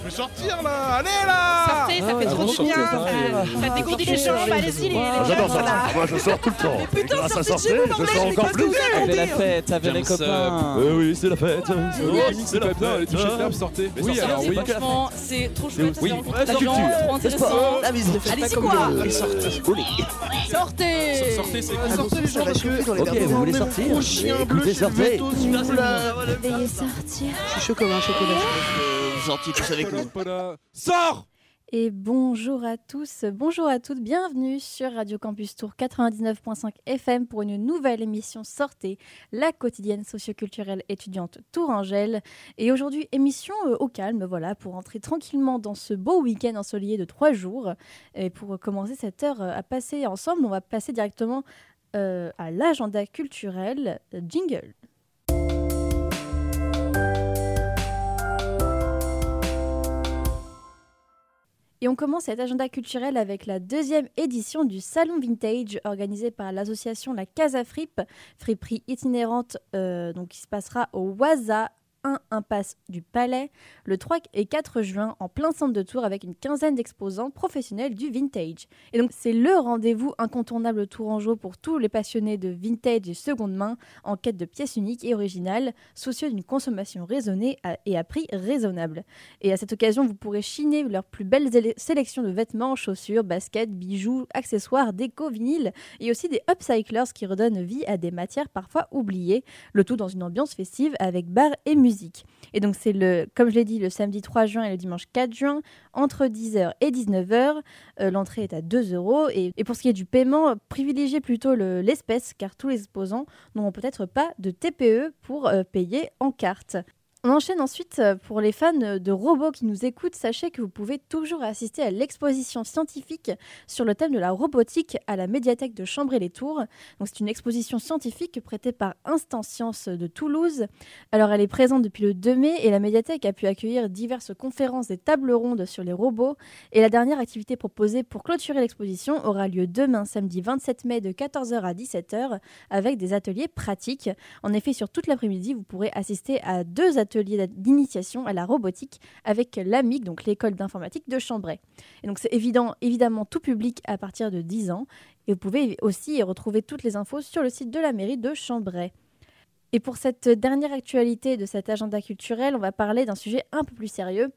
Je vais sortir là Allez là Sortez, ça fait Ah, trop du bien. Ça, ça dégourdit les jambes, allez-y les, les Ah, J'adore ça. Moi, je sors tout le temps. Et putain, grâce à sortez de chez vous, je l'anglais, sors je encore pas plus. vous Avec la fête, avec les ça. copains. Oui, oui, c'est la fête. Oui, c'est la les touches fête. fermes, sortez. Oui, Sortez. alors oui. Franchement, c'est trop chouette. Oui, c'est la rencontre des culture, gens, trop le intéressant. sport, Ah mais ne faites Allez-y, quoi. le- Et sortez. Sortez Sortez, c'est Ah, Sortez les gens ça va parce que chauffer dans les Ok, de vous voulez le sortir gros chien Mais bleu Écoutez, chez le sortez. veto souffle là. Veuillez sortir. Je suis chaud comme un chocolat. Vous sortiez tous avec nous. Sors Et bonjour à tous, bonjour à toutes, bienvenue sur Radio Campus Tour 99.5 FM pour une nouvelle émission Sortez, la quotidienne socioculturelle étudiante tourangelle. Et aujourd'hui, émission euh, au calme, voilà, pour entrer tranquillement dans ce beau week-end ensoleillé de trois jours. Et pour commencer cette heure euh, à passer ensemble, on va passer directement euh, à l'agenda culturel Jingle. Et on commence cet agenda culturel avec la deuxième édition du Salon Vintage organisé par l'association La Casa Fripe, friperie itinérante euh, donc qui se passera au Waza 1 Impasse du Palais le 3 et 4 juin en plein centre de Tours avec une quinzaine d'exposants professionnels du vintage. Et donc c'est le rendez-vous incontournable tourangeau pour tous les passionnés de vintage et seconde main en quête de pièces uniques et originales, soucieux d'une consommation raisonnée et à prix raisonnable. Et à cette occasion, vous pourrez chiner leur plus belle zélé- sélection de vêtements, chaussures, baskets, bijoux, accessoires, déco, vinyles et aussi des upcyclers qui redonnent vie à des matières parfois oubliées, le tout dans une ambiance festive avec bar et musique. Et donc c'est le, comme je l'ai dit, le samedi 3 juin et le dimanche 4 juin, entre 10h et 19h. Euh, L'entrée est à 2 euros. Et, pour ce qui est du paiement, privilégiez plutôt le- l'espèce, car tous les exposants n'auront peut-être pas de TPE pour euh, payer en carte. On enchaîne ensuite euh, pour les fans de robots qui nous écoutent. Sachez que vous pouvez toujours assister à l'exposition scientifique sur le thème de la robotique à la médiathèque de Chambray-les-Tours. C'est une exposition scientifique prêtée par Instant Science de Toulouse. Alors elle est présente depuis le 2 mai et la médiathèque a pu accueillir diverses conférences et tables rondes sur les robots. Et la dernière activité proposée pour clôturer l'exposition aura lieu demain samedi 27 mai de 14h à 17h avec des ateliers pratiques. En effet, sur toute l'après-midi, vous pourrez assister à deux ateliers d'initiation à la robotique avec l'AMIC, donc l'école d'informatique de Chambray. Et donc c'est évident, évidemment tout public à partir de 10 ans. Et vous pouvez aussi retrouver toutes les infos sur le site de la mairie de Chambray. Et pour cette dernière actualité de cet agenda culturel, on va parler d'un sujet un peu plus sérieux.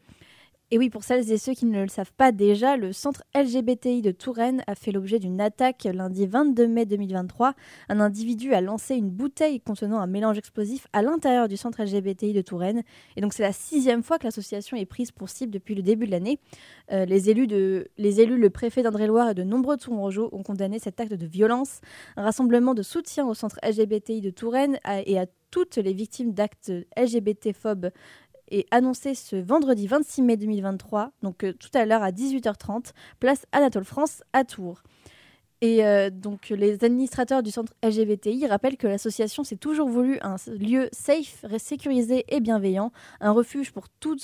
Et oui, pour celles et ceux qui ne le savent pas déjà, le centre LGBTI de Touraine a fait l'objet d'une attaque lundi 22 mai 2023. Un individu a lancé une bouteille contenant un mélange explosif à l'intérieur du centre LGBTI de Touraine. Et donc c'est la sixième fois que l'association est prise pour cible depuis le début de l'année. Euh, les, élus le préfet d'André-Loire et de nombreux Tourangeaux ont condamné cet acte de violence. Un rassemblement de soutien au centre LGBTI de Touraine et à toutes les victimes d'actes LGBT-phobes est annoncé ce vendredi 26 mai 2023, donc euh, tout à l'heure à 18h30, place Anatole France à Tours. Et euh, donc les administrateurs du centre LGBTI rappellent que l'association s'est toujours voulu un lieu safe, sécurisé et bienveillant, un refuge pour toutes,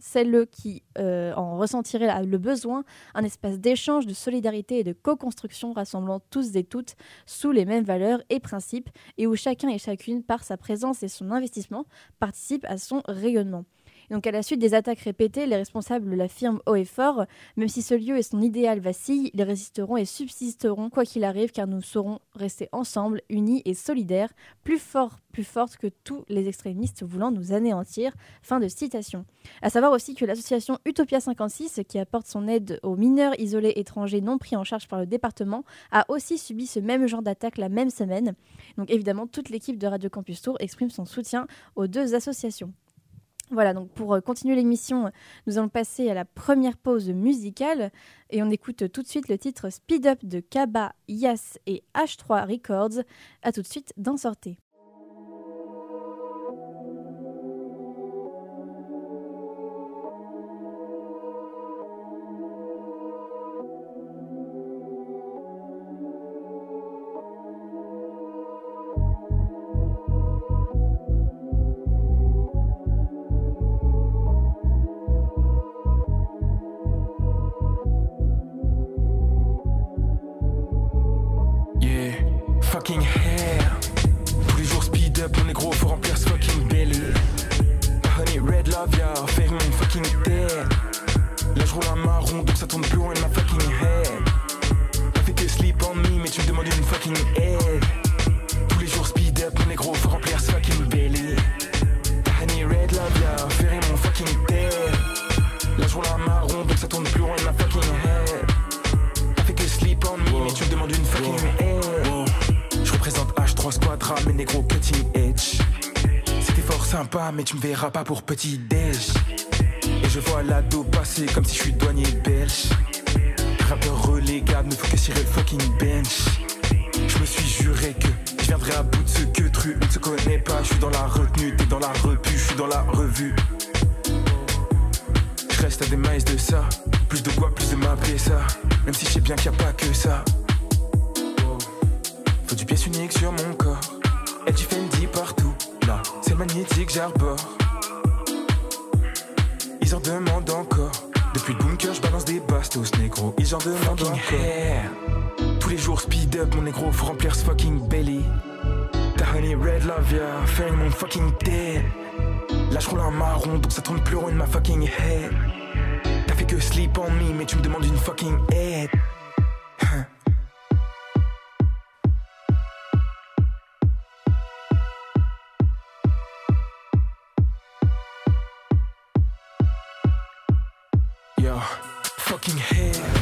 celles qui euh, en ressentiraient le besoin, un espace d'échange, de solidarité et de co-construction rassemblant tous et toutes sous les mêmes valeurs et principes et où chacun et chacune, par sa présence et son investissement, participe à son rayonnement. Donc à la suite des attaques répétées, les responsables l'affirment haut et fort, même si ce lieu et son idéal vacillent, ils résisteront et subsisteront quoi qu'il arrive car nous saurons rester ensemble, unis et solidaires, plus forts, plus fortes que tous les extrémistes voulant nous anéantir. Fin de citation. À savoir aussi que l'association Utopia 56, qui apporte son aide aux mineurs isolés étrangers non pris en charge par le département, a aussi subi ce même genre d'attaque la même semaine. Donc évidemment, toute l'équipe de Radio Campus Tour exprime son soutien aux deux associations. Voilà, donc pour euh, continuer l'émission, nous allons passer à la première pause musicale et on écoute tout de suite le titre Speed Up de Kaba, Yas et H3 Records. A tout de suite dans Sortez. Me me head Je représente H3 Squadra mes négros cutting edge C'était fort sympa mais tu me verras pas pour petit déj. Et je vois l'ado passer comme si je suis douanier belge. Rappeur relégable ne faut que le fucking bench. Je me suis juré que je viendrai à bout de ce que tru ne se connaît pas, je suis dans la retenue T'es dans la repu, je suis dans la revue. Je reste à des miles de ça. Plus de quoi, plus de m'appeler ça Même si je sais bien qu'il n'y a pas que ça Faut du pièce unique sur mon corps. Et du Fendi partout. Là, c'est magnétique, j'arbore. Ils en demandent encore. Depuis le bunker, je balance des bastos, négro. Ils en demandent encore. Tous les jours speed up, mon négro, faut remplir ce fucking belly. Ta honey red love, yeah, faire mon fucking dead Là je roule un marron, donc ça tourne plus rond in ma fucking head. T'as fait que sleep on me, mais tu me demandes une fucking aide fucking head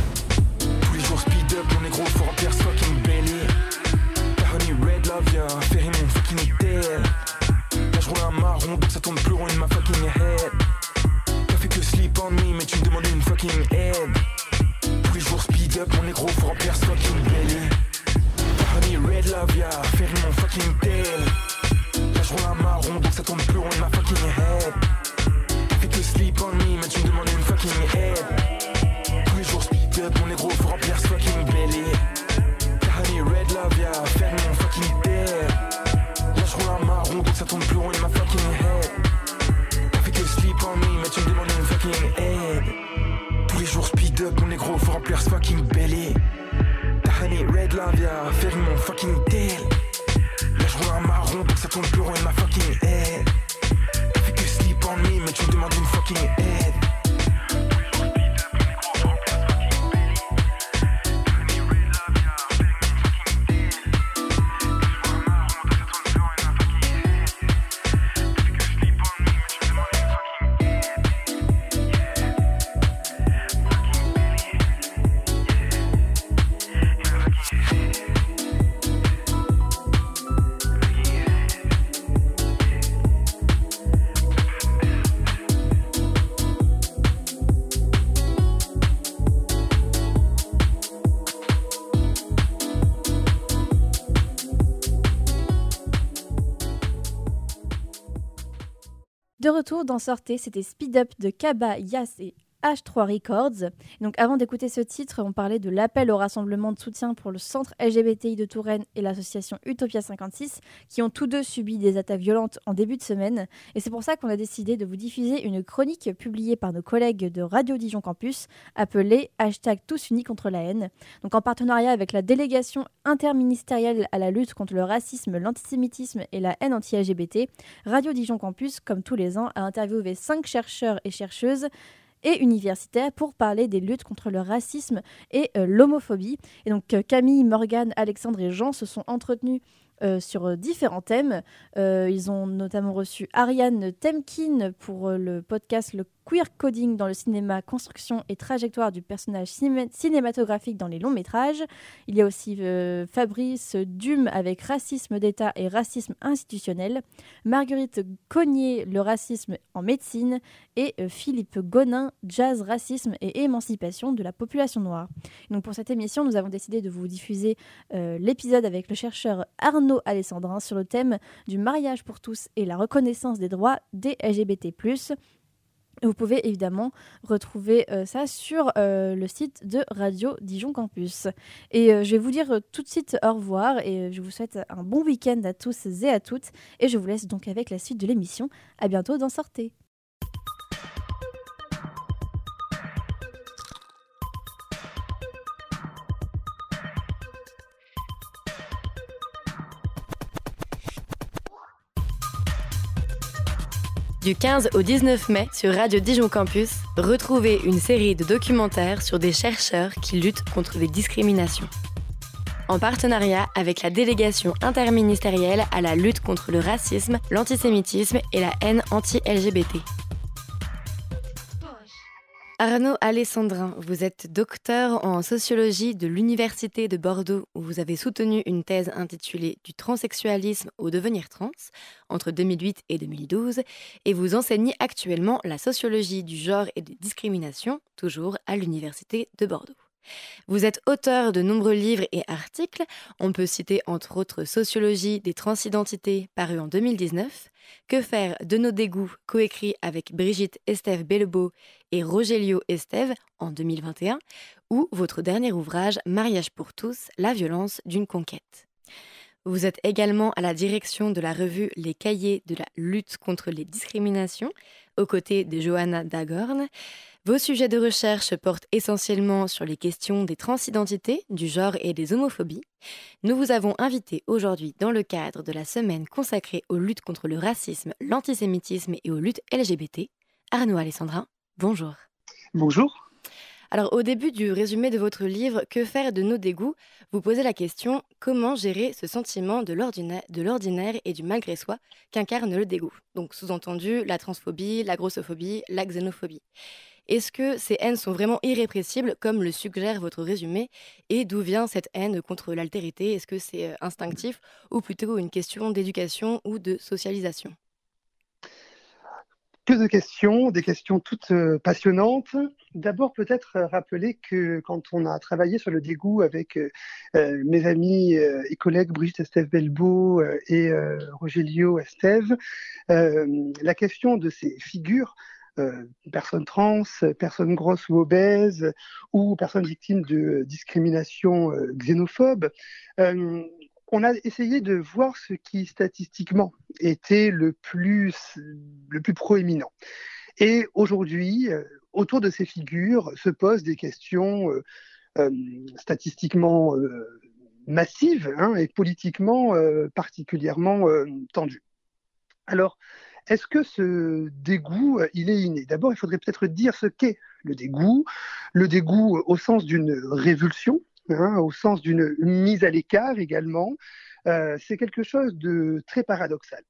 De retour dans Sortez, c'était Speed Up de Kaba, Yas et H3 Records. Donc avant d'écouter ce titre, on parlait de l'appel au rassemblement de soutien pour le centre LGBTI de Touraine et l'association Utopia 56, qui ont tous deux subi des attaques violentes en début de semaine. Et c'est pour ça qu'on a décidé de vous diffuser une chronique publiée par nos collègues de Radio Dijon Campus, appelée Hashtag Tous Unis contre la haine. Donc en partenariat avec la délégation interministérielle à la lutte contre le racisme, l'antisémitisme et la haine anti-LGBT, Radio Dijon Campus, comme tous les ans, a interviewé cinq chercheurs et chercheuses et universitaires pour parler des luttes contre le racisme et euh, l'homophobie. Et donc euh, Camille, Morgane, Alexandre et Jean se sont entretenus euh, sur différents thèmes. Ils ont notamment reçu Ariane Temkin pour le podcast Le Queer Coding dans le cinéma, construction et trajectoire du personnage ciné- cinématographique dans les longs métrages. Il y a aussi euh, Fabrice Dume avec Racisme d'État et Racisme institutionnel. Marguerite Cognier, le racisme en médecine. Et euh, Philippe Gonin, Jazz, racisme et émancipation de la population noire. Donc pour cette émission, nous avons décidé de vous diffuser euh, l'épisode avec le chercheur Arnaud Alessandrin sur le thème du mariage pour tous et la reconnaissance des droits des LGBT+. Vous pouvez évidemment retrouver euh, ça sur euh, le site de Radio Dijon Campus. Et euh, je vais vous dire tout de suite au revoir et je vous souhaite un bon week-end à tous et à toutes. Et je vous laisse donc avec la suite de l'émission. À bientôt dans Sortez. Du 15 au 19 mai sur Radio Dijon Campus, retrouvez une série de documentaires sur des chercheurs qui luttent contre les discriminations. En partenariat avec la délégation interministérielle à la lutte contre le racisme, l'antisémitisme et la haine anti-LGBT. Arnaud Alessandrin, vous êtes docteur en sociologie de l'Université de Bordeaux où vous avez soutenu une thèse intitulée Du transsexualisme au devenir trans entre 2008 et 2012 et vous enseignez actuellement la sociologie du genre et des discriminations, toujours à l'Université de Bordeaux. Vous êtes auteur de nombreux livres et articles. On peut citer entre autres Sociologie des transidentités, paru en 2019, Que faire de nos dégoûts, coécrit avec Brigitte Estève Bellebeau et Rogelio Estève en 2021, ou votre dernier ouvrage Mariage pour tous, la violence d'une conquête. Vous êtes également à la direction de la revue Les Cahiers de la lutte contre les discriminations, aux côtés de Johanna Dagorn. Vos sujets de recherche portent essentiellement sur les questions des transidentités, du genre et des homophobies. Nous vous avons invité aujourd'hui dans le cadre de la semaine consacrée aux luttes contre le racisme, l'antisémitisme et aux luttes LGBT. Arnaud Alessandrin, bonjour. Bonjour. Alors au début du résumé de votre livre Que faire de nos dégoûts, vous posez la question comment gérer ce sentiment de l'ordinaire et du malgré soi qu'incarne le dégoût? Donc sous-entendu la transphobie, la grossophobie, la xénophobie. Est-ce que ces haines sont vraiment irrépressibles, comme le suggère votre résumé? Et d'où vient cette haine contre l'altérité? Est-ce que c'est euh, instinctif ou plutôt une question d'éducation ou de socialisation? Que de questions, des questions toutes euh, passionnantes. D'abord, peut-être euh, rappeler que quand on a travaillé sur le dégoût avec mes amis et collègues Brigitte Estève Belbeau et Rogelio Estève, la question de ces figures euh, personnes trans, personnes grosses ou obèses, ou personnes victimes de discrimination euh, xénophobe. Euh, on a essayé de voir ce qui statistiquement était le plus, le plus proéminent. Et aujourd'hui, autour de ces figures se posent des questions statistiquement massives hein, et politiquement particulièrement tendues. Alors, est-ce que ce dégoût, euh, il est inné? D'abord, il faudrait peut-être dire ce qu'est le dégoût. Le dégoût au sens d'une révulsion, hein, au sens d'une mise à l'écart également, euh, c'est quelque chose de très paradoxal.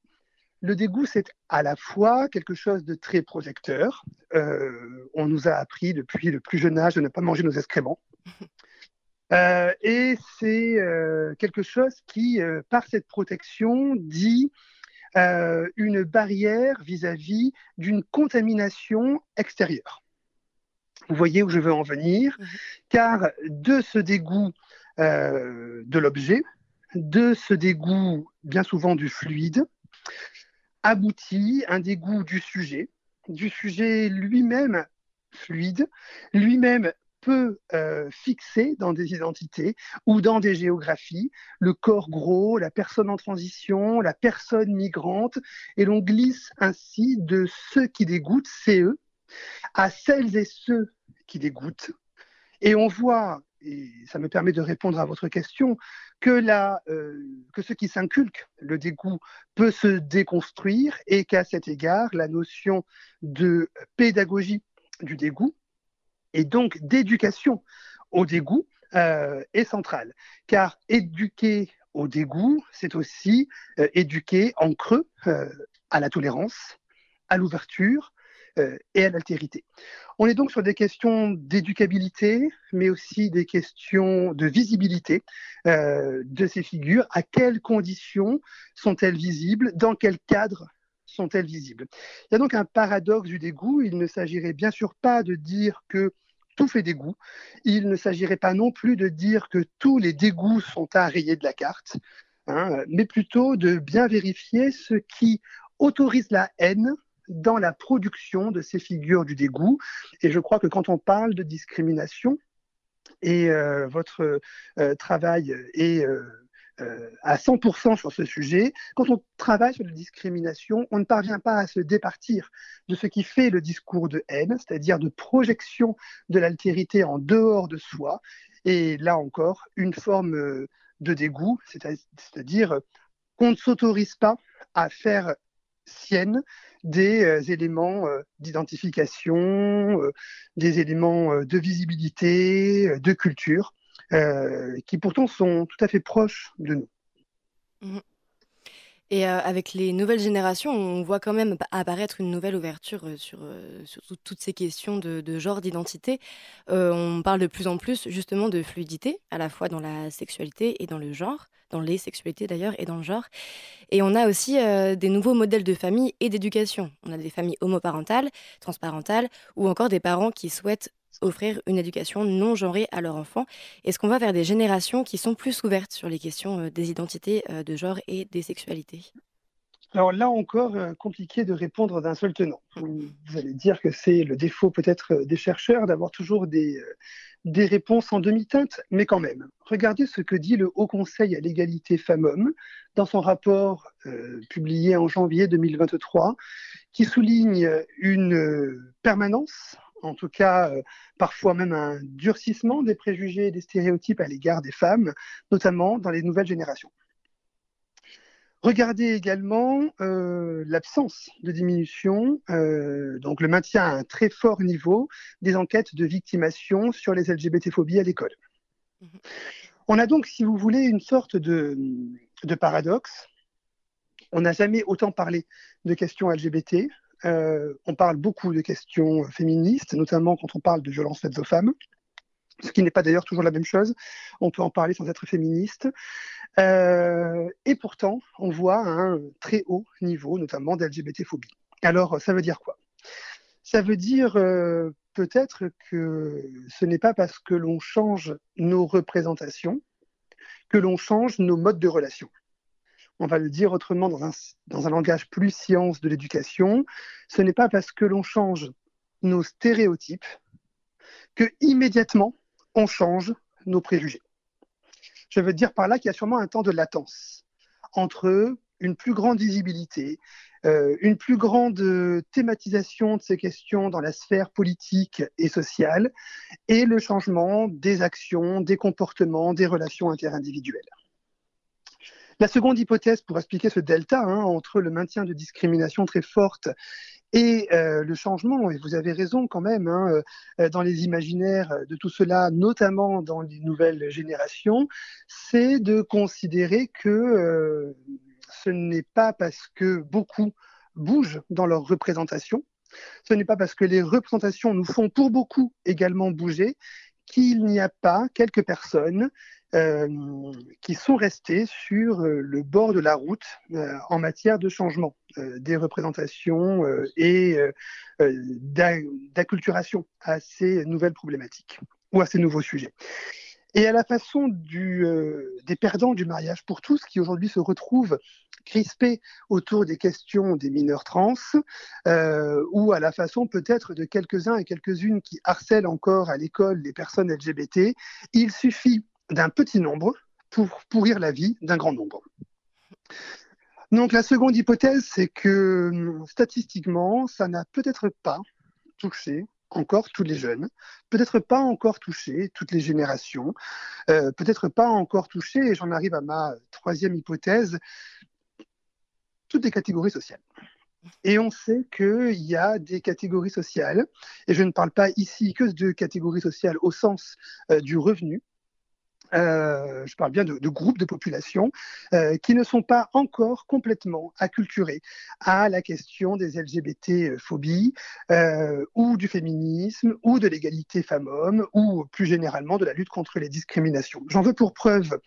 Le dégoût, c'est à la fois quelque chose de très projecteur. Euh, on nous a appris depuis le plus jeune âge de ne pas manger nos excréments. et c'est quelque chose qui, par cette protection, dit euh, une barrière vis-à-vis d'une contamination extérieure. Vous voyez où je veux en venir, mhm. car de ce dégoût euh, de l'objet, de ce dégoût bien souvent du fluide, aboutit un dégoût du sujet, du sujet lui-même fluide, lui-même peut euh, fixer dans des identités ou dans des géographies le corps gros, la personne en transition, la personne migrante, et l'on glisse ainsi de ceux qui dégoûtent, c'est eux, à celles et ceux qui dégoûtent. Et on voit, et ça me permet de répondre à votre question, que, la, euh, que ce qui s'inculque, le dégoût, peut se déconstruire et qu'à cet égard, la notion de pédagogie du dégoût et donc d'éducation au dégoût euh, est centrale. Car éduquer au dégoût, c'est aussi euh, éduquer en creux euh, à la tolérance, à l'ouverture et à l'altérité. On est donc sur des questions d'éducabilité, mais aussi des questions de visibilité de ces figures. À quelles conditions sont-elles visibles? Dans quel cadre sont-elles visibles? Il y a donc un paradoxe du dégoût. Il ne s'agirait bien sûr pas de dire que tout fait dégoût. Il ne s'agirait pas non plus de dire que tous les dégoûts sont à rayer de la carte, hein, mais plutôt de bien vérifier ce qui autorise la haine dans la production de ces figures du dégoût. Et je crois que quand on parle de discrimination, et euh, votre euh, travail est euh, euh, à 100% sur ce sujet. Quand on travaille sur la discrimination, on ne parvient pas à se départir de ce qui fait le discours de haine, c'est-à-dire de projection de l'altérité en dehors de soi. Et là encore, une forme euh, de dégoût, c'est-à-dire qu'on ne s'autorise pas à faire sienne des euh, éléments d'identification, des éléments de visibilité, de culture euh, qui pourtant sont tout à fait proches de nous. Mhm. Et euh, avec les nouvelles générations, on voit quand même apparaître une nouvelle ouverture euh, sur, sur tout- toutes ces questions de, genre, d'identité. On parle de plus en plus justement de fluidité, à la fois dans la sexualité et dans le genre, dans les sexualités d'ailleurs et dans le genre. Et on a aussi des nouveaux modèles de famille et d'éducation. On a des familles homoparentales, transparentales, ou encore des parents qui souhaitent offrir une éducation non genrée à leurs enfants. Est-ce qu'on va vers des générations qui sont plus ouvertes sur les questions euh, des identités euh, de genre et des sexualités? Alors là encore, euh, compliqué de répondre d'un seul tenant. Vous allez dire que c'est le défaut peut-être des chercheurs d'avoir toujours des, des réponses en demi-teinte, mais quand même. Regardez ce que dit le Haut Conseil à l'égalité femmes-hommes dans son rapport publié en janvier 2023, qui souligne une permanence, en tout cas euh, parfois même un durcissement des préjugés et des stéréotypes à l'égard des femmes, notamment dans les nouvelles générations. Regardez également euh, l'absence de diminution, euh, donc le maintien à un très fort niveau des enquêtes de victimation sur les LGBT-phobies à l'école. On a donc, si vous voulez, une sorte de, de paradoxe. On n'a jamais autant parlé de questions LGBT. Euh, on parle beaucoup de questions féministes, notamment quand on parle de violences faites aux femmes, ce qui n'est pas d'ailleurs toujours la même chose. On peut en parler sans être féministe. Euh, et pourtant, on voit un très haut niveau, notamment d'LGBT-phobie. Alors, ça veut dire quoi? Ça veut dire euh, peut-être que ce n'est pas parce que l'on change nos représentations que l'on change nos modes de relation. On va le dire autrement dans un, langage plus science de l'éducation. Ce n'est pas parce que l'on change nos stéréotypes que immédiatement on change nos préjugés. Je veux dire par là qu'il y a sûrement un temps de latence entre une plus grande visibilité, euh, une plus grande thématisation de ces questions dans la sphère politique et sociale, et le changement des actions, des comportements, des relations interindividuelles. La seconde hypothèse pour expliquer ce delta hein, entre le maintien de discrimination très forte et euh, le changement, et vous avez raison quand même, hein, euh, dans les imaginaires de tout cela, notamment dans les nouvelles générations, c'est de considérer que euh, ce n'est pas parce que beaucoup bougent dans leur représentation, ce n'est pas parce que les représentations nous font pour beaucoup également bouger qu'il n'y a pas quelques personnes euh, qui sont restées sur euh, le bord de la route euh, en matière de changement des représentations et d'a- d'acculturation à ces nouvelles problématiques ou à ces nouveaux sujets. Et à la façon du, euh, des perdants du mariage pour tous, qui aujourd'hui se retrouvent crispés autour des questions des mineurs trans, euh, ou à la façon peut-être de quelques-uns et quelques-unes qui harcèlent encore à l'école les personnes LGBT, il suffit d'un petit nombre pour pourrir la vie d'un grand nombre. Donc la seconde hypothèse, c'est que hum, statistiquement, ça n'a peut-être pas touché encore tous les jeunes, peut-être pas encore touché toutes les générations, euh, peut-être pas encore touché, et j'en arrive à ma troisième hypothèse, toutes les catégories sociales. Et on sait qu'il y a des catégories sociales, et je ne parle pas ici que de catégories sociales au sens euh, du revenu, euh, je parle bien de, groupes de population euh, qui ne sont pas encore complètement acculturés à la question des LGBT-phobies euh, ou du féminisme ou de l'égalité femmes-hommes ou plus généralement de la lutte contre les discriminations. J'en veux pour preuve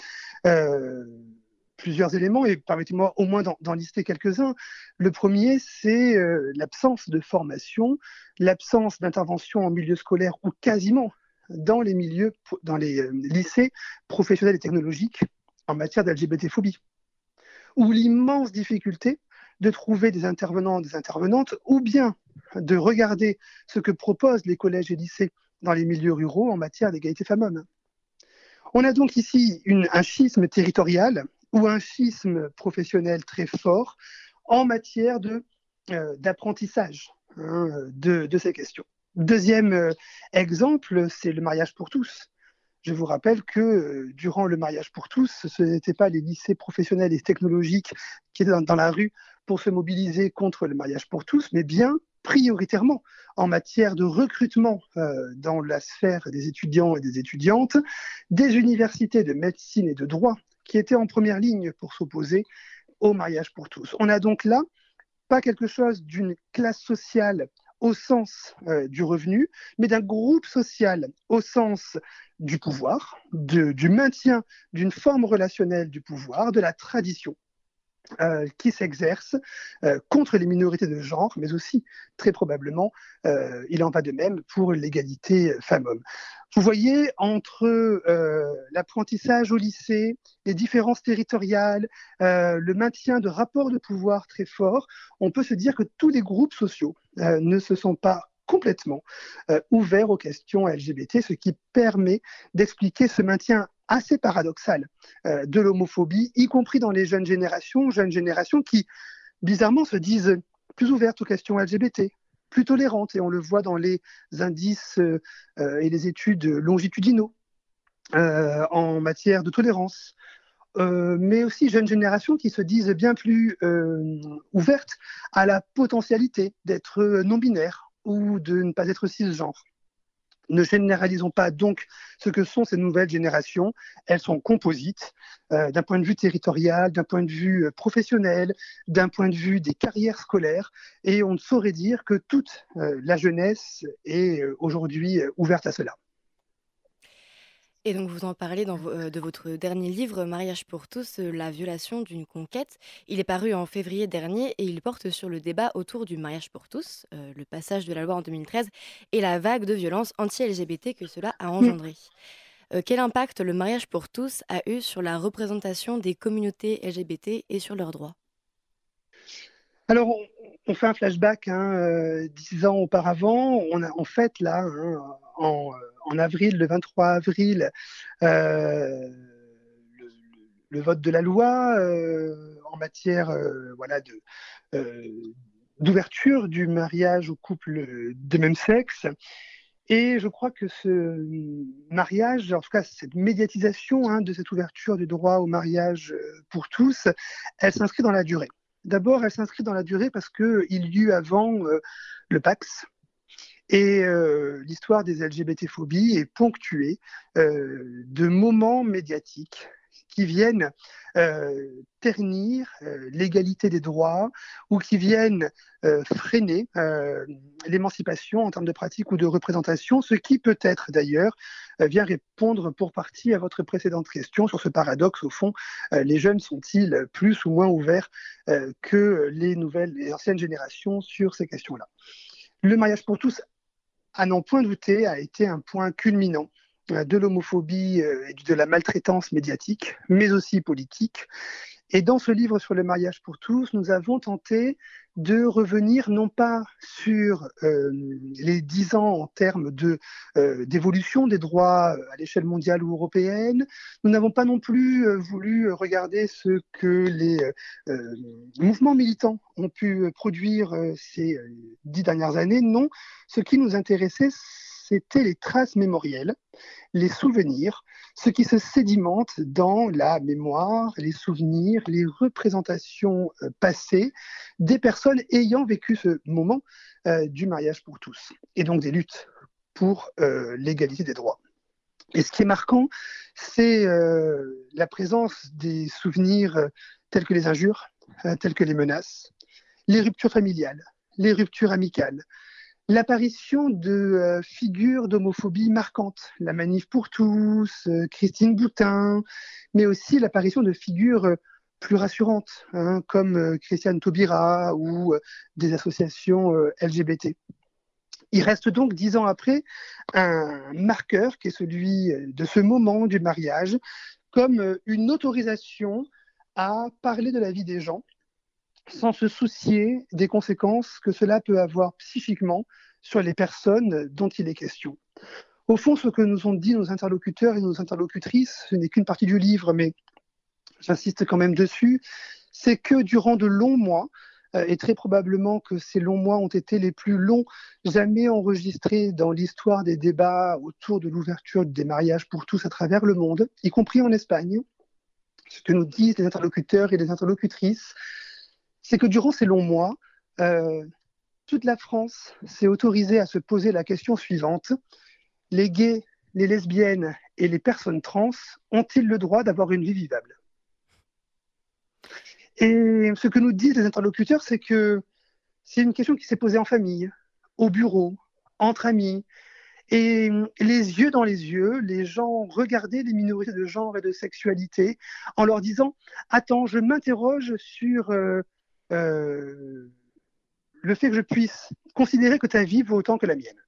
plusieurs éléments et permettez-moi au moins d'en lister quelques-uns. Le premier, c'est l'absence de formation, l'absence d'intervention en milieu scolaire ou quasiment dans les milieux, dans les euh, lycées professionnels et technologiques en matière d'LGBT-phobie, ou l'immense difficulté de trouver des intervenants, des intervenantes, ou bien de regarder ce que proposent les collèges et lycées dans les milieux ruraux en matière d'égalité femmes-hommes. On a donc ici un schisme territorial ou un schisme professionnel très fort en matière d'apprentissage de, euh, hein, de, de ces questions. Deuxième euh, exemple, c'est le mariage pour tous. Je vous rappelle que euh, durant le mariage pour tous, ce n'étaient pas les lycées professionnels et technologiques qui étaient dans, la rue pour se mobiliser contre le mariage pour tous, mais bien prioritairement en matière de recrutement euh, dans la sphère des étudiants et des étudiantes, des universités de médecine et de droit qui étaient en première ligne pour s'opposer au mariage pour tous. On a donc là pas quelque chose d'une classe sociale au sens euh, du revenu, mais d'un groupe social au sens du pouvoir, du maintien d'une forme relationnelle du pouvoir, de la tradition. Euh, qui s'exerce euh, contre les minorités de genre, mais aussi très probablement, euh, il en va de même pour l'égalité femmes-hommes. Vous voyez, entre l'apprentissage au lycée, les différences territoriales, le maintien de rapports de pouvoir très forts, on peut se dire que tous les groupes sociaux ne se sont pas complètement euh, ouverts aux questions LGBT, ce qui permet d'expliquer ce maintien assez paradoxal euh, de l'homophobie, y compris dans les jeunes générations, jeunes générations qui, bizarrement, se disent plus ouvertes aux questions LGBT, plus tolérantes, et on le voit dans les indices euh, euh, et les études longitudinaux en matière de tolérance. Mais aussi jeunes générations qui se disent bien plus ouvertes à la potentialité d'être non-binaire ou de ne pas être cisgenre. Ne généralisons pas donc ce que sont ces nouvelles générations. Elles sont composites euh, d'un point de vue territorial, d'un point de vue euh, professionnel, d'un point de vue des carrières scolaires. Et on ne saurait dire que toute euh, la jeunesse est aujourd'hui ouverte à cela. Et donc vous en parlez dans, euh, de votre dernier livre, Mariage pour tous, euh, la violation d'une conquête. Il est paru en février dernier et il porte sur le débat autour du mariage pour tous, euh, le passage de la loi en 2013 et la vague de violence anti-LGBT que cela a engendré. Euh, quel impact le mariage pour tous a eu sur la représentation des communautés LGBT et sur leurs droits? Alors, on, on fait un flashback hein, dix ans auparavant. On a en fait là, hein, en, en avril, le 23 avril, euh, le, vote de la loi euh, en matière euh, voilà, d'ouverture du mariage aux couples de même sexe. Et je crois que ce mariage, en tout cas cette médiatisation hein, de cette ouverture du droit au mariage pour tous, elle s'inscrit dans la durée. D'abord, elle s'inscrit dans la durée parce qu'il y eut avant le Pax. Et euh, l'histoire des LGBT-phobies est ponctuée euh, de moments médiatiques qui viennent euh, ternir l'égalité des droits ou qui viennent freiner l'émancipation en termes de pratique ou de représentation, ce qui peut-être d'ailleurs vient répondre pour partie à votre précédente question sur ce paradoxe. Au fond, les jeunes sont-ils plus ou moins ouverts que les nouvelles, les anciennes générations sur ces questions-là? Le mariage pour tous, à n'en point douter, a été un point culminant euh, de l'homophobie euh, et de la maltraitance médiatique, mais aussi politique. Et dans ce livre sur le mariage pour tous, nous avons tenté de revenir non pas sur euh, les dix ans en termes de, euh, d'évolution des droits à l'échelle mondiale ou européenne. Nous n'avons pas non plus euh, voulu regarder ce que les euh, mouvements militants ont pu produire euh, ces euh, dix dernières années. Non, ce qui nous intéressait, c'était les traces mémorielles, les souvenirs, ce qui se sédimente dans la mémoire, les souvenirs, les représentations euh, passées des personnes ayant vécu ce moment euh, du mariage pour tous, et donc des luttes pour euh, l'égalité des droits. Et ce qui est marquant, c'est la présence des souvenirs tels que les injures, tels que les menaces, les ruptures familiales, les ruptures amicales, l'apparition de euh, figures d'homophobie marquantes, la manif pour tous, euh, Christine Boutin, mais aussi l'apparition de figures euh, plus rassurantes, hein, comme Christiane Taubira ou des associations LGBT. Il reste donc dix ans après un marqueur qui est celui de ce moment du mariage, comme une autorisation à parler de la vie des gens sans se soucier des conséquences que cela peut avoir psychiquement sur les personnes dont il est question. Au fond, ce que nous ont dit nos interlocuteurs et nos interlocutrices, ce n'est qu'une partie du livre, mais j'insiste quand même dessus, c'est que durant de longs mois, euh, et très probablement que ces longs mois ont été les plus longs jamais enregistrés dans l'histoire des débats autour de l'ouverture des mariages pour tous à travers le monde, y compris en Espagne, ce que nous disent les interlocuteurs et les interlocutrices, c'est que durant ces longs mois, euh, toute la France s'est autorisée à se poser la question suivante. Les gays, les lesbiennes et les personnes trans ont-ils le droit d'avoir une vie vivable? Et ce que nous disent les interlocuteurs, c'est que c'est une question qui s'est posée en famille, au bureau, entre amis. Et les yeux dans les yeux, les gens regardaient les minorités de genre et de sexualité en leur disant Attends, je m'interroge sur euh, euh, le fait que je puisse considérer que ta vie vaut autant que la mienne.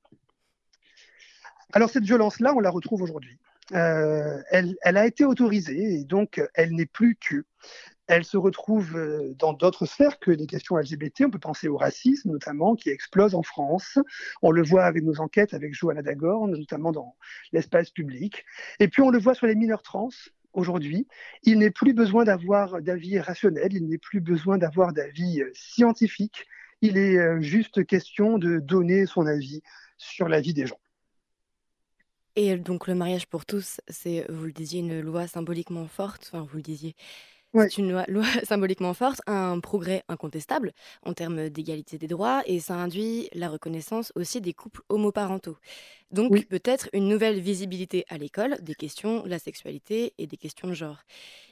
Alors cette violence-là, on la retrouve aujourd'hui. Euh, elle, a été autorisée et donc elle n'est plus que. Elle se retrouve euh, dans d'autres sphères que les questions LGBT. On peut penser au racisme notamment qui explose en France. On le voit avec nos enquêtes avec Johanna Dagor, notamment dans l'espace public. Et puis on le voit sur les mineurs trans aujourd'hui. Il n'est plus besoin d'avoir d'avis rationnel, il n'est plus besoin d'avoir d'avis euh, scientifique. Il est euh, juste question de donner son avis sur la vie des gens. Et donc le mariage pour tous, c'est, vous le disiez, une loi symboliquement forte, enfin vous le disiez, C'est une loi, loi symboliquement forte, un progrès incontestable en termes d'égalité des droits, et ça induit la reconnaissance aussi des couples homoparentaux. Donc Oui. peut-être une nouvelle visibilité à l'école des questions de la sexualité et des questions de genre.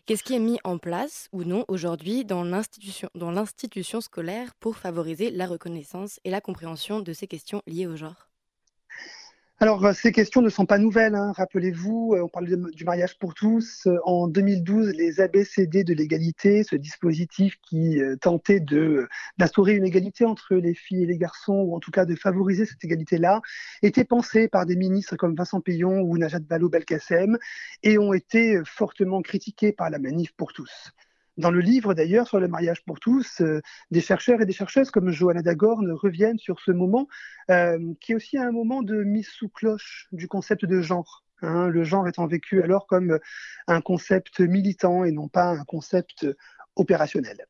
Qu'est-ce qui est mis en place ou non aujourd'hui dans l'institution scolaire pour favoriser la reconnaissance et la compréhension de ces questions liées au genre? Alors, euh, ces questions ne sont pas nouvelles. hein. Rappelez-vous, euh, on parle de- du mariage pour tous. Euh, En 2012, les ABCD de l'égalité, ce dispositif qui tentait d'instaurer une égalité entre les filles et les garçons, ou en tout cas de favoriser cette égalité-là, était pensé par des ministres comme Vincent Payon ou Najat Vallaud-Belkacem et ont été fortement critiqués par la manif pour tous. Dans le livre, d'ailleurs, sur le mariage pour tous, euh, des chercheurs et des chercheuses comme Johanna Dagorn reviennent sur ce moment euh, qui est aussi un moment de mise sous cloche du concept de genre. hein, le genre étant vécu alors comme un concept militant et non pas un concept opérationnel.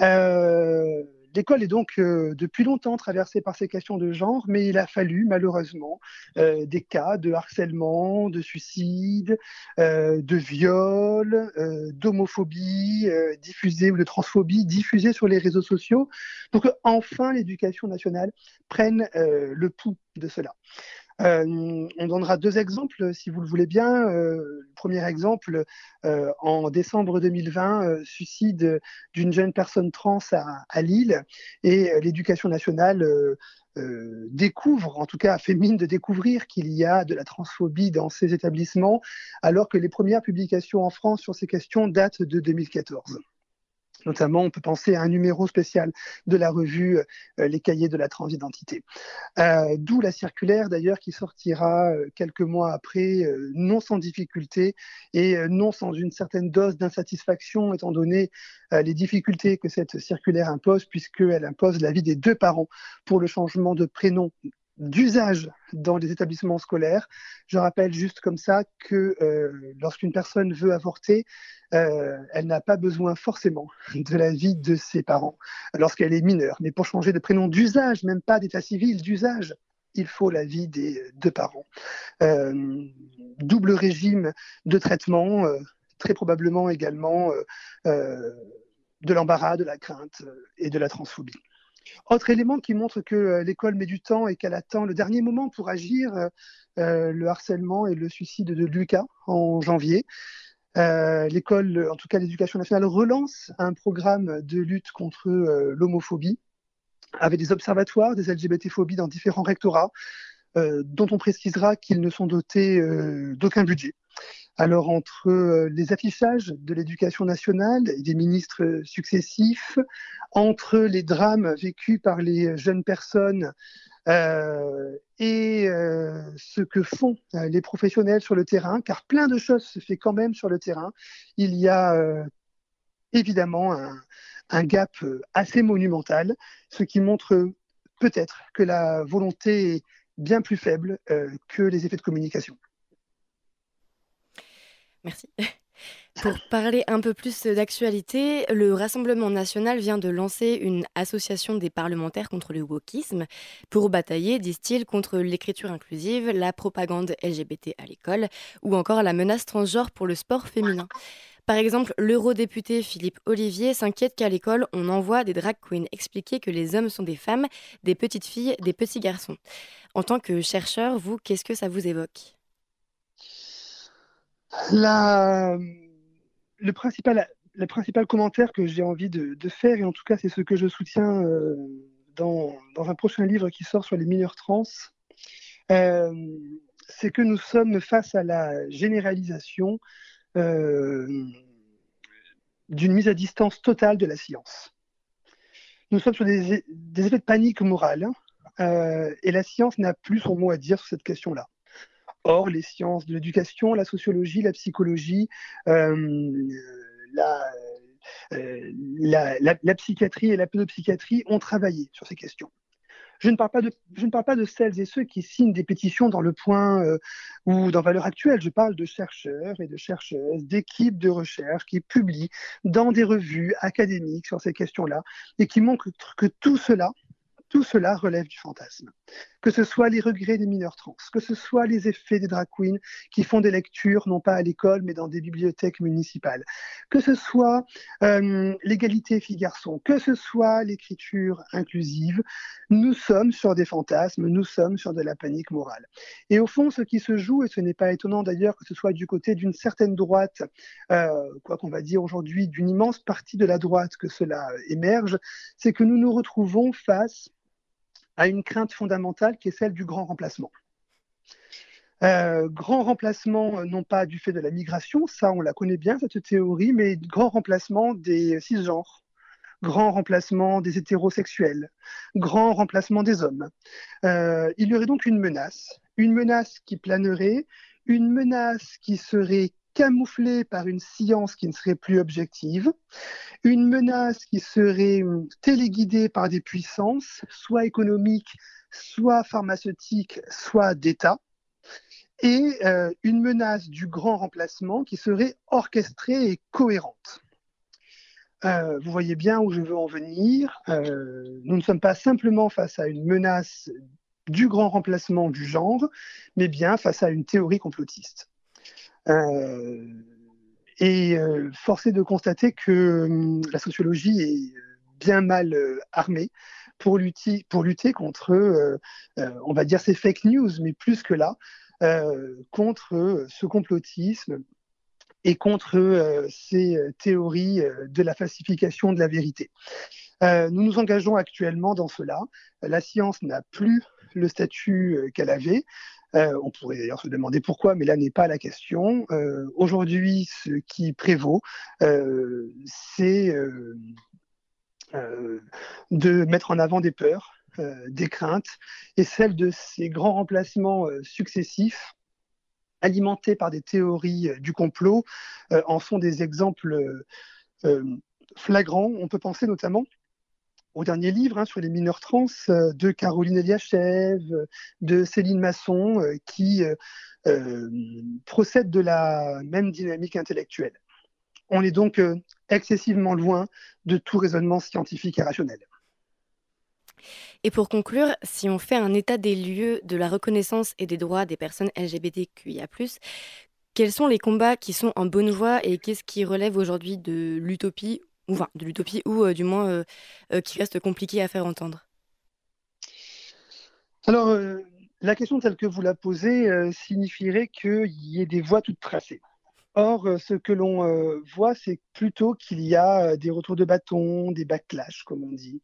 Euh, L'école est donc euh, depuis longtemps traversée par ces questions de genre, mais il a fallu malheureusement euh, des cas de harcèlement, de suicide, euh, de viol, d'homophobie diffusée ou de transphobie diffusée sur les réseaux sociaux pour que enfin l'éducation nationale prenne le pouls de cela. Euh, on donnera deux exemples, si vous le voulez bien. Euh, premier exemple, euh, en décembre 2020, euh, suicide d'une jeune personne trans à, à Lille, et l'éducation nationale découvre, en tout cas fait mine de découvrir qu'il y a de la transphobie dans ces établissements, alors que les premières publications en France sur ces questions datent de 2014. Notamment, on peut penser à un numéro spécial de la revue euh, Les cahiers de la transidentité. Euh, D'où la circulaire d'ailleurs qui sortira euh, quelques mois après, non sans difficulté et non sans une certaine dose d'insatisfaction, étant donné les difficultés que cette circulaire impose, puisqu'elle impose l'avis des deux parents pour le changement de prénom d'usage dans les établissements scolaires. Je rappelle juste comme ça que euh, lorsqu'une personne veut avorter, euh, elle n'a pas besoin forcément de l'avis de ses parents lorsqu'elle est mineure. Mais pour changer de prénom d'usage, même pas d'état civil, d'usage, il faut l'avis des deux parents. Euh, double régime de traitement, très probablement également de l'embarras, de la crainte et de la transphobie. Autre élément qui montre que euh, l'école met du temps et qu'elle attend le dernier moment pour agir, euh, euh, le harcèlement et le suicide de Lucas en janvier. L'école, en tout cas l'éducation nationale, relance un programme de lutte contre l'homophobie avec des observatoires des LGBT-phobies dans différents rectorats, dont on précisera qu'ils ne sont dotés d'aucun budget. Alors entre euh, les affichages de l'éducation nationale et des ministres successifs, entre les drames vécus par les jeunes personnes euh, et euh, ce que font euh, les professionnels sur le terrain, car plein de choses se fait quand même sur le terrain, il y a euh, évidemment un, gap euh, assez monumental, ce qui montre euh, peut-être que la volonté est bien plus faible euh, que les effets de communication. Merci. Pour parler un peu plus d'actualité, le Rassemblement national vient de lancer une association des parlementaires contre le wokisme pour batailler, disent-ils, contre l'écriture inclusive, la propagande LGBT à l'école ou encore la menace transgenre pour le sport féminin. Par exemple, l'eurodéputé Philippe Olivier s'inquiète qu'à l'école, on envoie des drag queens expliquer que les hommes sont des femmes, des petites filles, des petits garçons. En tant que chercheur, vous, qu'est-ce que ça vous évoque? Le principal, commentaire que j'ai envie de, faire, et en tout cas c'est ce que je soutiens euh, dans, un prochain livre qui sort sur les mineurs trans, euh, c'est que nous sommes face à la généralisation euh, d'une mise à distance totale de la science. Nous sommes sur des, des effets de panique morale, hein, et la science n'a plus son mot à dire sur cette question-là. Or, les sciences de l'éducation, la sociologie, la psychologie, euh, la, euh, la, psychiatrie et la pédopsychiatrie ont travaillé sur ces questions. Je ne, parle pas de, je ne parle pas de celles et ceux qui signent des pétitions dans Le Point euh, ou dans Valeurs Actuelles. Je parle de chercheurs et de chercheuses, d'équipes de recherche qui publient dans des revues académiques sur ces questions-là et qui montrent que tout cela, tout cela relève du fantasme. Que ce soit les regrets des mineurs trans, que ce soit les effets des drag queens qui font des lectures, non pas à l'école, mais dans des bibliothèques municipales, que ce soit euh, l'égalité filles-garçons, que ce soit l'écriture inclusive, nous sommes sur des fantasmes, nous sommes sur de la panique morale. Et au fond, ce qui se joue, et ce n'est pas étonnant d'ailleurs que ce soit du côté d'une certaine droite, euh, quoi qu'on va dire aujourd'hui, d'une immense partie de la droite que cela émerge, c'est que nous nous retrouvons face à une crainte fondamentale qui est celle du grand remplacement. Euh, grand remplacement, non pas du fait de la migration, ça on la connaît bien, cette théorie, mais grand remplacement des cisgenres, grand remplacement des hétérosexuels, grand remplacement des hommes. Euh, il y aurait donc une menace, une menace qui planerait, une menace qui serait camouflée par une science qui ne serait plus objective, une menace qui serait téléguidée par des puissances, soit économiques, soit pharmaceutiques, soit d'État, et euh, une menace du grand remplacement qui serait orchestrée et cohérente. Euh, vous voyez bien où je veux en venir. Euh, nous ne sommes pas simplement face à une menace du grand remplacement du genre, mais bien face à une théorie complotiste. Euh, et euh, force est de constater que hum, la sociologie est bien mal euh, armée pour lutter, contre, euh, on va dire, ces fake news, mais plus que là, euh, contre ce complotisme et contre euh, ces théories de la falsification de la vérité. nous nous engageons actuellement dans cela. La science n'a plus le statut qu'elle avait. Euh, on pourrait d'ailleurs se demander pourquoi, mais là n'est pas la question. Euh, Aujourd'hui, ce qui prévaut, euh, c'est de mettre en avant des peurs, des craintes, et celles de ces grands remplacements successifs alimentés par des théories du complot en sont des exemples flagrants. On peut penser notamment au dernier livre hein, sur les mineurs trans euh, de Caroline Eliachev, de Céline Masson, euh, qui euh, procèdent de la même dynamique intellectuelle. On est donc excessivement loin de tout raisonnement scientifique et rationnel. Et pour conclure, si on fait un état des lieux de la reconnaissance et des droits des personnes LGBTQIA, quels sont les combats qui sont en bonne voie et qu'est-ce qui relève aujourd'hui de l'utopie ou enfin, de l'utopie, ou euh, du moins euh, euh, qui reste compliqué à faire entendre Alors, la question telle que vous la posez signifierait qu'il y ait des voies toutes tracées. Or, ce que l'on voit, c'est plutôt qu'il y a des retours de bâton, des backlash, comme on dit,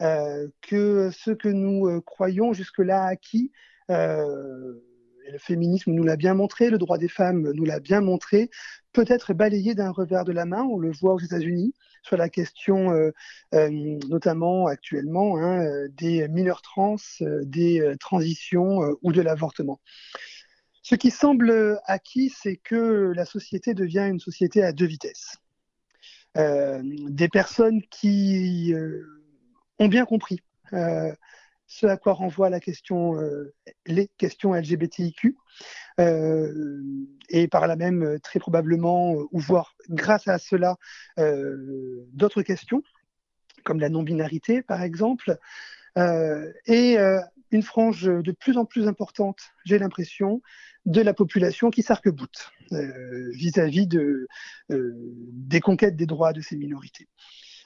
que ce que nous croyons jusque-là acquis, le féminisme nous l'a bien montré, le droit des femmes nous l'a bien montré, peut être balayé d'un revers de la main. On le voit aux États-Unis sur la question, euh, euh, notamment actuellement, hein, des mineurs trans, euh, des transitions ou de l'avortement. Ce qui semble acquis, c'est que la société devient une société à deux vitesses. des personnes qui ont bien compris ce à quoi renvoie la question, euh, les questions LGBTIQ, euh, et par là même très probablement, ou voire grâce à cela, euh, d'autres questions, comme la non-binarité par exemple, euh, et euh, une frange de plus en plus importante, j'ai l'impression, de la population qui s'arc-boute euh, vis-à-vis de, des conquêtes des droits de ces minorités.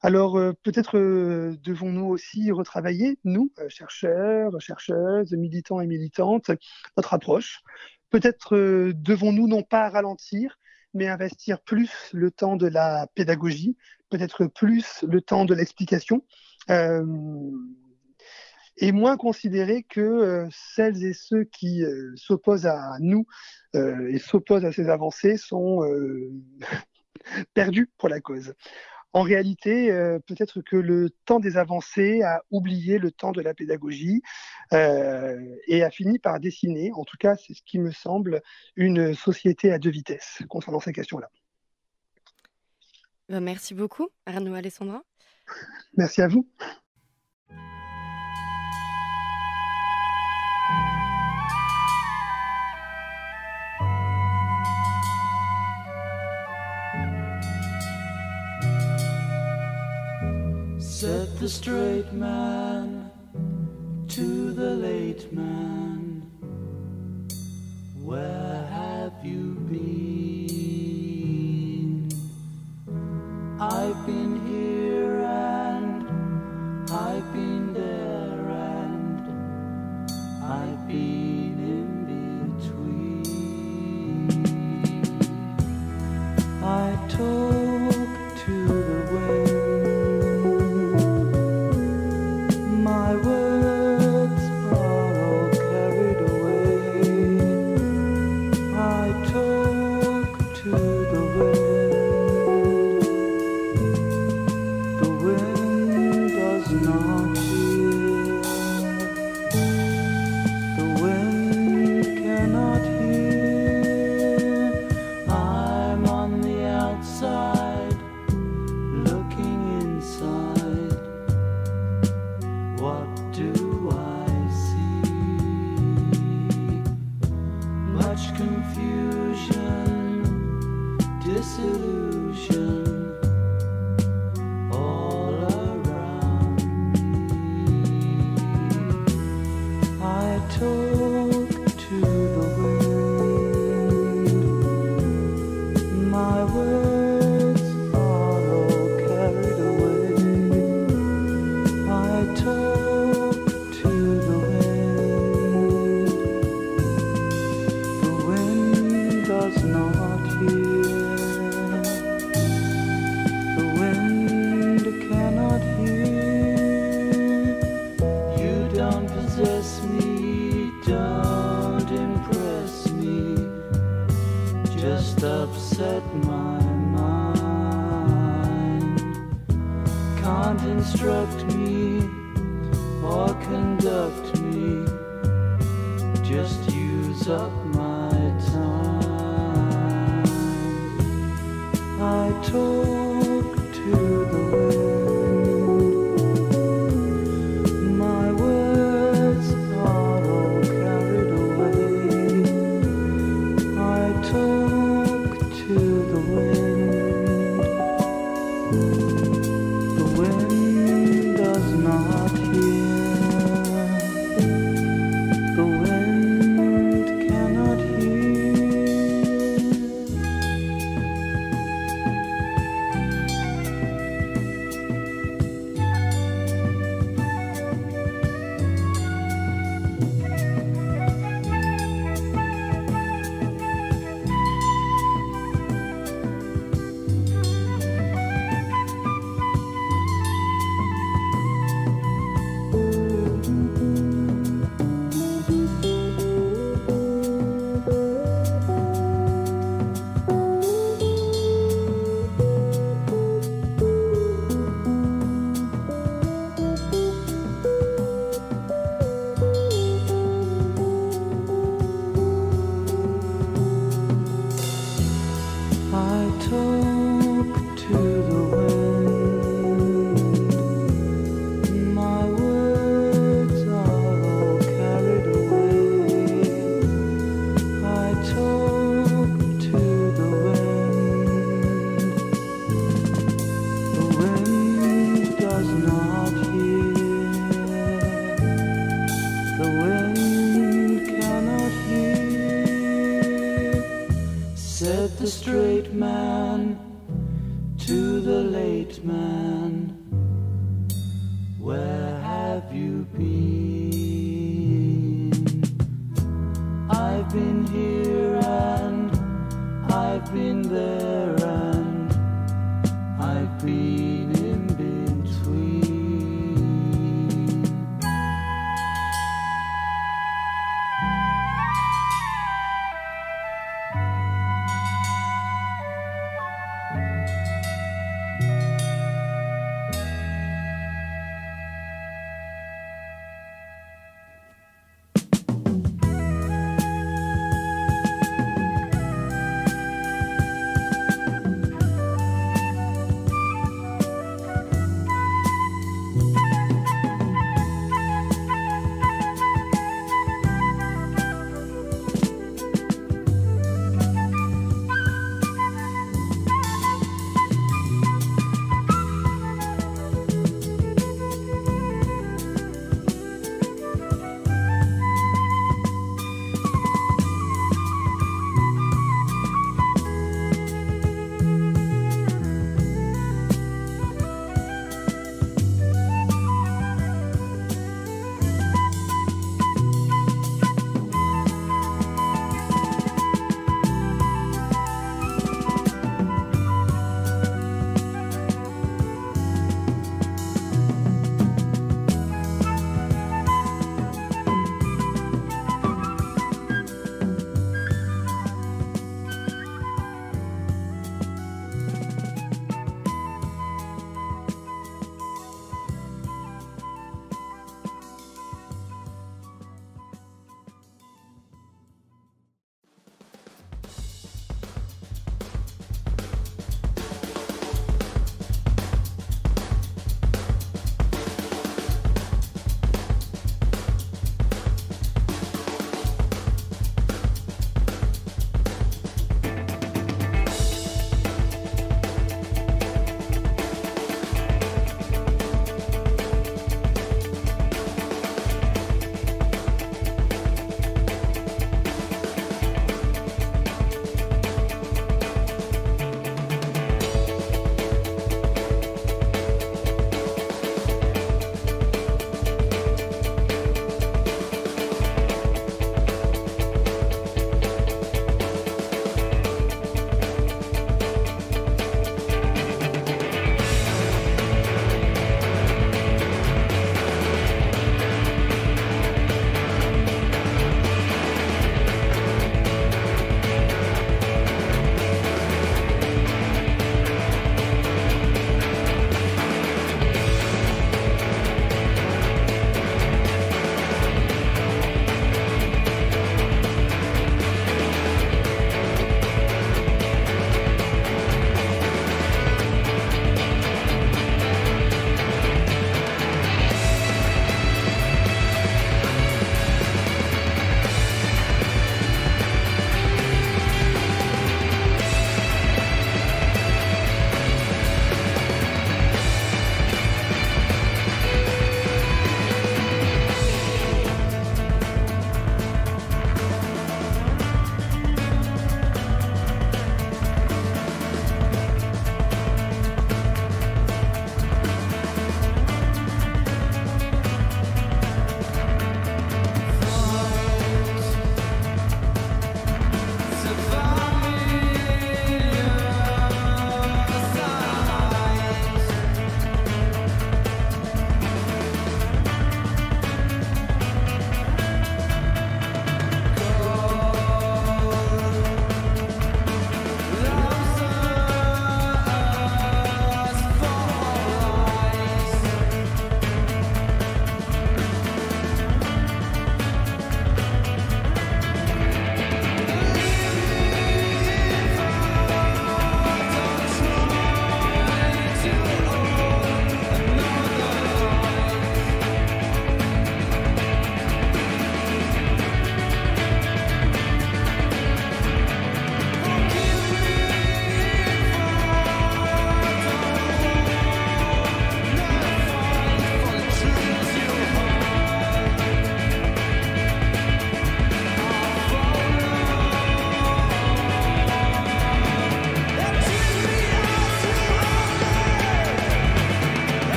Alors euh, peut-être euh, devons-nous aussi retravailler, nous, euh, chercheurs, chercheuses, militants et militantes, notre approche. Peut-être devons-nous non pas ralentir, mais investir plus le temps de la pédagogie, peut-être plus le temps de l'explication, et moins considérer que celles et ceux qui s'opposent à nous et s'opposent à ces avancées sont perdus pour la cause. En réalité, euh, peut-être que le temps des avancées a oublié le temps de la pédagogie euh, et a fini par dessiner, en tout cas c'est ce qui me semble, une société à deux vitesses concernant ces questions-là. Ben, merci beaucoup, Arnaud Alessandra. Merci à vous. The straight man to the late man, Where have you been? I've been To.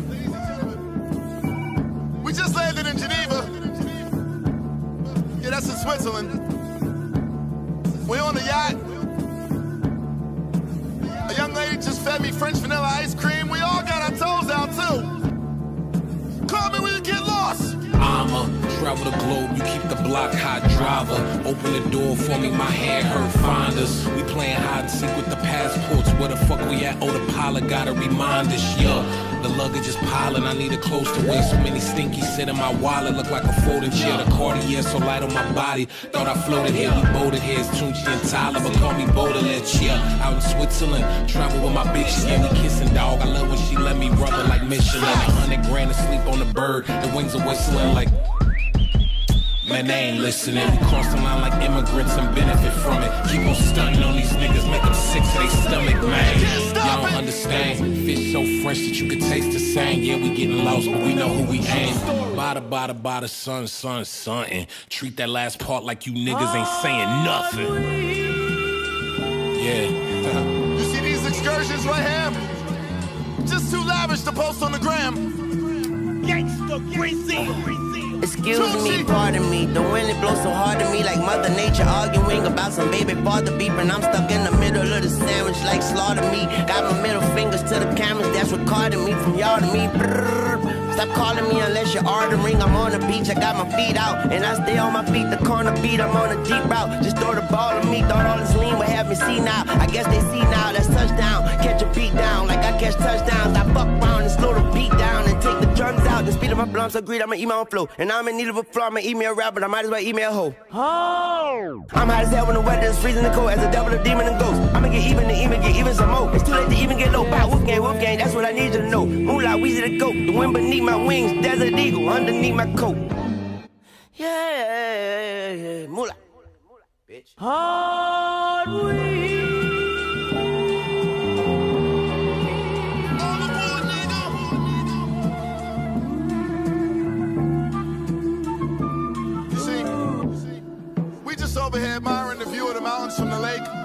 gentlemen, we just landed in Geneva. Yeah, that's in Switzerland. We're on a yacht. A young lady just fed me French vanilla ice cream. We all got our toes out, too. Call me when you get lost. I'ma travel the globe, you keep the block hot driver. Open the door for me, my hand hurt finders. We playing hide and seek with the passports. Where the fuck we at? Oh, the pilot gotta remind us, yeah. The luggage is piling, I need a close to wear. So many stinkies sit in my wallet, look like a folding chair. The Cartier so light on my body. Thought I floated here, we boated here. It's Tunchi and Tyler, but call me Baudelaire, yeah. Out in Switzerland, travel with my bitch, she gave me kissing, dog. I love when she let me rub her like Michelin. A hundred grand to sleep on the bird, the wings are whistling like. Man, they ain't listening. We cross the line like immigrants and benefit from it. Keep on stunting on these niggas, make them sick to their stomach, man. Y'all don't understand. Fish so fresh that you can taste the same. Yeah, we getting lost, but we know who we aim. Bada, bada, bada, son, son, son. And treat that last part like you niggas ain't saying nothing. Yeah. You see these excursions right here? Just too lavish to post on the gram. Gangsta greasy. Excuse me, pardon me. The wind it blows so hard to me, like Mother Nature arguing about some baby father beeping. I'm stuck in the middle of the sandwich, like slaughter me. Got my middle fingers to the cameras that's recording me from y'all to me. Brrr. Stop calling me unless you're ordering. I'm on the beach, I got my feet out, and I stay on my feet. The corner beat, I'm on a deep route. Just throw the ball at me. Thought all this lean would have me see now. I guess they see now. That's touchdown. Catch a beat down like I catch touchdowns. I fuck around and slow the beat down out. The speed of my blunts agreed. I'ma eat my own flow, and I'm in need of a flow. I'ma eat me a rap, but I might as well eat me a hoe. Oh. I'm hot as hell when the weather is freezing and cold. As a devil, a demon, and ghost. I'ma get even to even get even some more. It's too late to even get low. Bow, wolf gang, wolf gang. That's what I need you to know. Moolah, Weezy the goat. The wind beneath my wings. Desert eagle underneath my coat. Yeah, moolah. Bitch. Hard You over here admiring the view of the mountains from the lake.